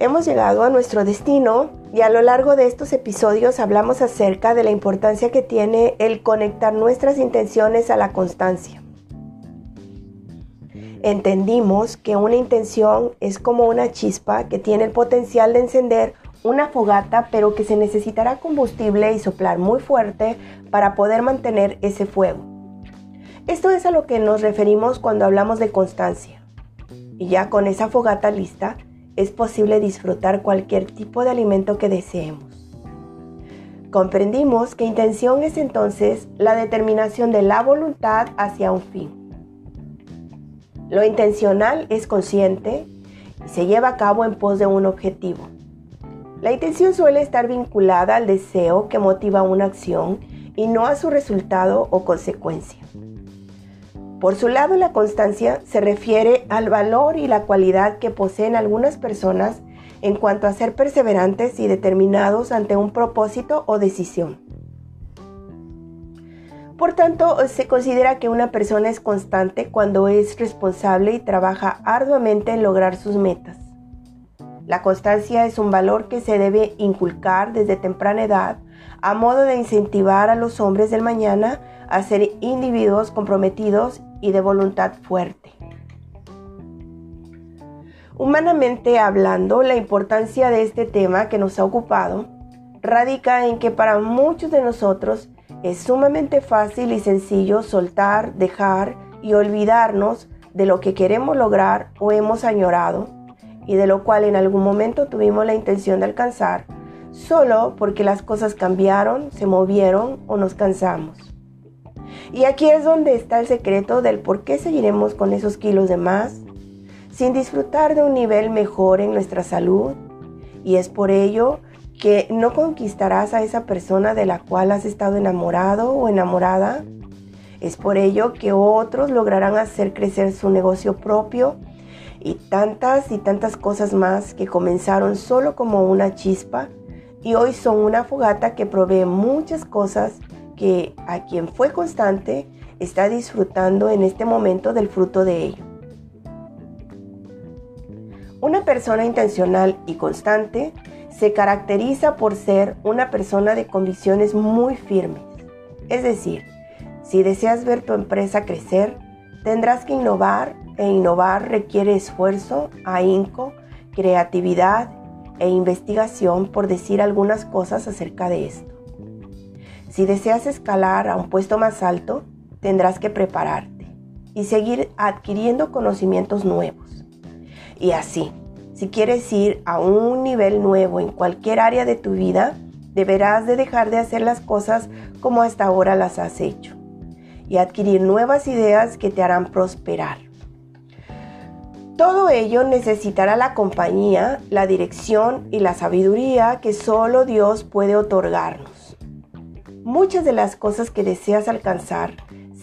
Hemos llegado a nuestro destino y a lo largo de estos episodios hablamos acerca de la importancia que tiene el conectar nuestras intenciones a la constancia. Entendimos que una intención es como una chispa que tiene el potencial de encender una fogata, pero que se necesitará combustible y soplar muy fuerte para poder mantener ese fuego. Esto es a lo que nos referimos cuando hablamos de constancia. Y ya con esa fogata lista, es posible disfrutar cualquier tipo de alimento que deseemos. Comprendimos que intención es entonces la determinación de la voluntad hacia un fin. Lo intencional es consciente y se lleva a cabo en pos de un objetivo. La intención suele estar vinculada al deseo que motiva una acción y no a su resultado o consecuencia. Por su lado, la constancia se refiere al valor y la cualidad que poseen algunas personas en cuanto a ser perseverantes y determinados ante un propósito o decisión. Por tanto, se considera que una persona es constante cuando es responsable y trabaja arduamente en lograr sus metas. La constancia es un valor que se debe inculcar desde temprana edad a modo de incentivar a los hombres del mañana a ser individuos comprometidos y de voluntad fuerte. Humanamente hablando, la importancia de este tema que nos ha ocupado radica en que para muchos de nosotros es sumamente fácil y sencillo soltar, dejar y olvidarnos de lo que queremos lograr o hemos añorado y de lo cual en algún momento tuvimos la intención de alcanzar, solo porque las cosas cambiaron, se movieron o nos cansamos. Y aquí es donde está el secreto del por qué seguiremos con esos kilos de más, sin disfrutar de un nivel mejor en nuestra salud. Y es por ello que no conquistarás a esa persona de la cual has estado enamorado o enamorada. Es por ello que otros lograrán hacer crecer su negocio propio y tantas y tantas cosas más que comenzaron solo como una chispa y hoy son una fogata que provee muchas cosas que a quien fue constante está disfrutando en este momento del fruto de ello. Una persona intencional y constante se caracteriza por ser una persona de convicciones muy firmes. Es decir, si deseas ver tu empresa crecer, tendrás que innovar e innovar requiere esfuerzo, ahínco, creatividad e investigación por decir algunas cosas acerca de esto. Si deseas escalar a un puesto más alto, tendrás que prepararte y seguir adquiriendo conocimientos nuevos. Y así, si quieres ir a un nivel nuevo en cualquier área de tu vida, deberás de dejar de hacer las cosas como hasta ahora las has hecho y adquirir nuevas ideas que te harán prosperar. Todo ello necesitará la compañía, la dirección y la sabiduría que solo Dios puede otorgarnos. Muchas de las cosas que deseas alcanzar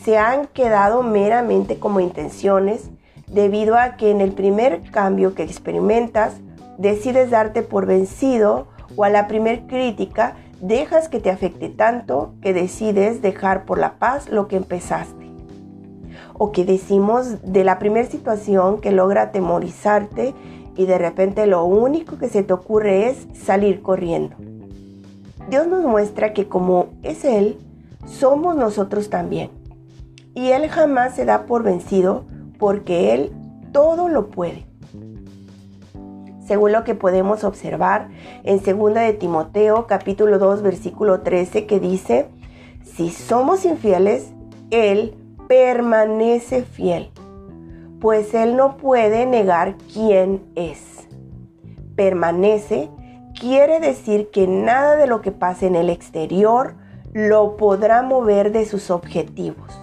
se han quedado meramente como intenciones debido a que en el primer cambio que experimentas decides darte por vencido o a la primer crítica dejas que te afecte tanto que decides dejar por la paz lo que empezaste o que decimos de la primera situación que logra atemorizarte y de repente lo único que se te ocurre es salir corriendo. Dios nos muestra que como es Él, somos nosotros también. Y Él jamás se da por vencido porque Él todo lo puede. Según lo que podemos observar en 2 de Timoteo capítulo 2 versículo 13 que dice, si somos infieles, Él permanece fiel, pues Él no puede negar quién es. Permanece quiere decir que nada de lo que pase en el exterior lo podrá mover de sus objetivos.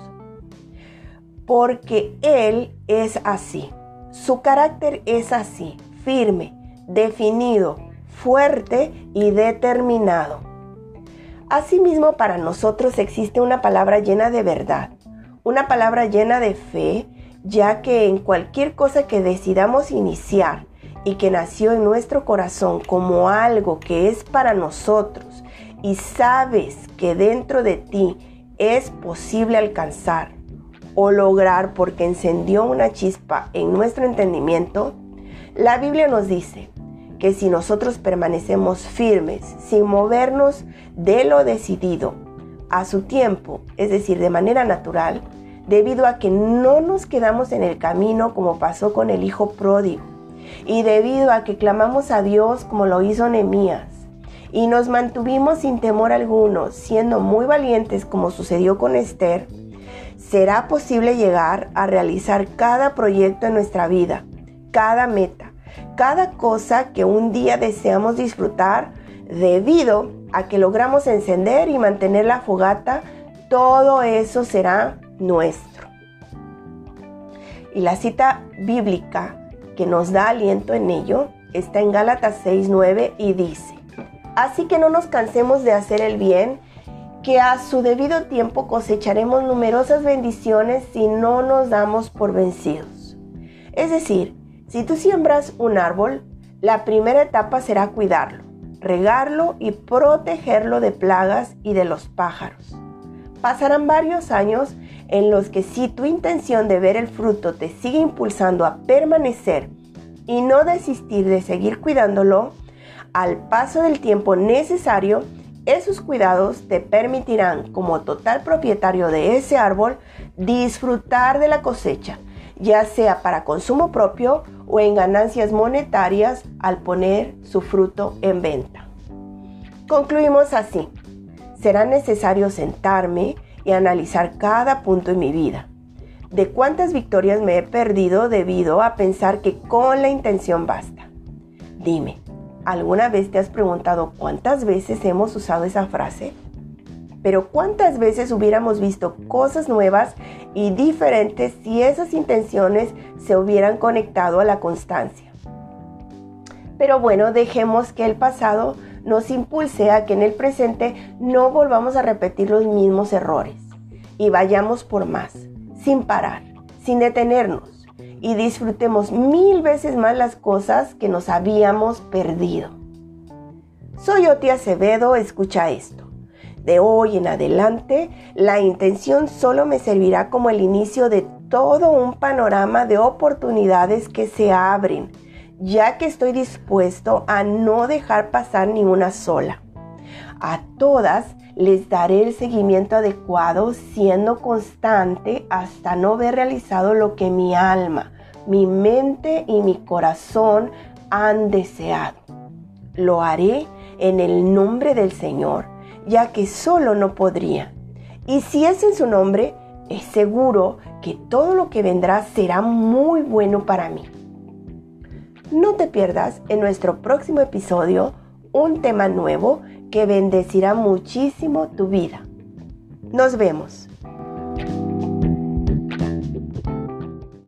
Porque Él es así. Su carácter es así, firme, definido, fuerte y determinado. Asimismo, para nosotros existe una palabra llena de verdad, una palabra llena de fe, ya que en cualquier cosa que decidamos iniciar y que nació en nuestro corazón como algo que es para nosotros y sabes que dentro de ti es posible alcanzar o lograr porque encendió una chispa en nuestro entendimiento, la Biblia nos dice que si nosotros permanecemos firmes, sin movernos de lo decidido, a su tiempo, es decir, de manera natural, debido a que no nos quedamos en el camino como pasó con el hijo pródigo, y debido a que clamamos a Dios como lo hizo Nehemías, y nos mantuvimos sin temor alguno, siendo muy valientes como sucedió con Esther, será posible llegar a realizar cada proyecto en nuestra vida, cada meta, cada cosa que un día deseamos disfrutar debido a que logramos encender y mantener la fogata, todo eso será nuestro. Y la cita bíblica que nos da aliento en ello está en Gálatas 6:9 y dice, Así que no nos cansemos de hacer el bien, que a su debido tiempo cosecharemos numerosas bendiciones si no nos damos por vencidos. Es decir, si tú siembras un árbol, la primera etapa será cuidarlo, regarlo y protegerlo de plagas y de los pájaros. Pasarán varios años en los que si tu intención de ver el fruto te sigue impulsando a permanecer y no desistir de seguir cuidándolo, al paso del tiempo necesario, esos cuidados te permitirán, como total propietario de ese árbol, disfrutar de la cosecha, ya sea para consumo propio o en ganancias monetarias al poner su fruto en venta. Concluimos así. Será necesario sentarme y analizar cada punto en mi vida. De cuántas victorias me he perdido debido a pensar que con la intención basta. Dime, ¿alguna vez te has preguntado cuántas veces hemos usado esa frase? Pero cuántas veces hubiéramos visto cosas nuevas y diferentes si esas intenciones se hubieran conectado a la constancia. Pero bueno, dejemos que el pasado nos impulse a que en el presente no volvamos a repetir los mismos errores y vayamos por más, sin parar, sin detenernos y disfrutemos mil veces más las cosas que nos habíamos perdido. Soy Oti Acevedo, escucha esto. De hoy en adelante, la intención solo me servirá como el inicio de todo un panorama de oportunidades que se abren ya que estoy dispuesto a no dejar pasar ni una sola. A todas les daré el seguimiento adecuado siendo constante hasta no ver realizado lo que mi alma, mi mente y mi corazón han deseado. Lo haré en el nombre del Señor, ya que solo no podría. Y si es en su nombre, es seguro que todo lo que vendrá será muy bueno para mí. No te pierdas en nuestro próximo episodio un tema nuevo que bendecirá muchísimo tu vida. Nos vemos.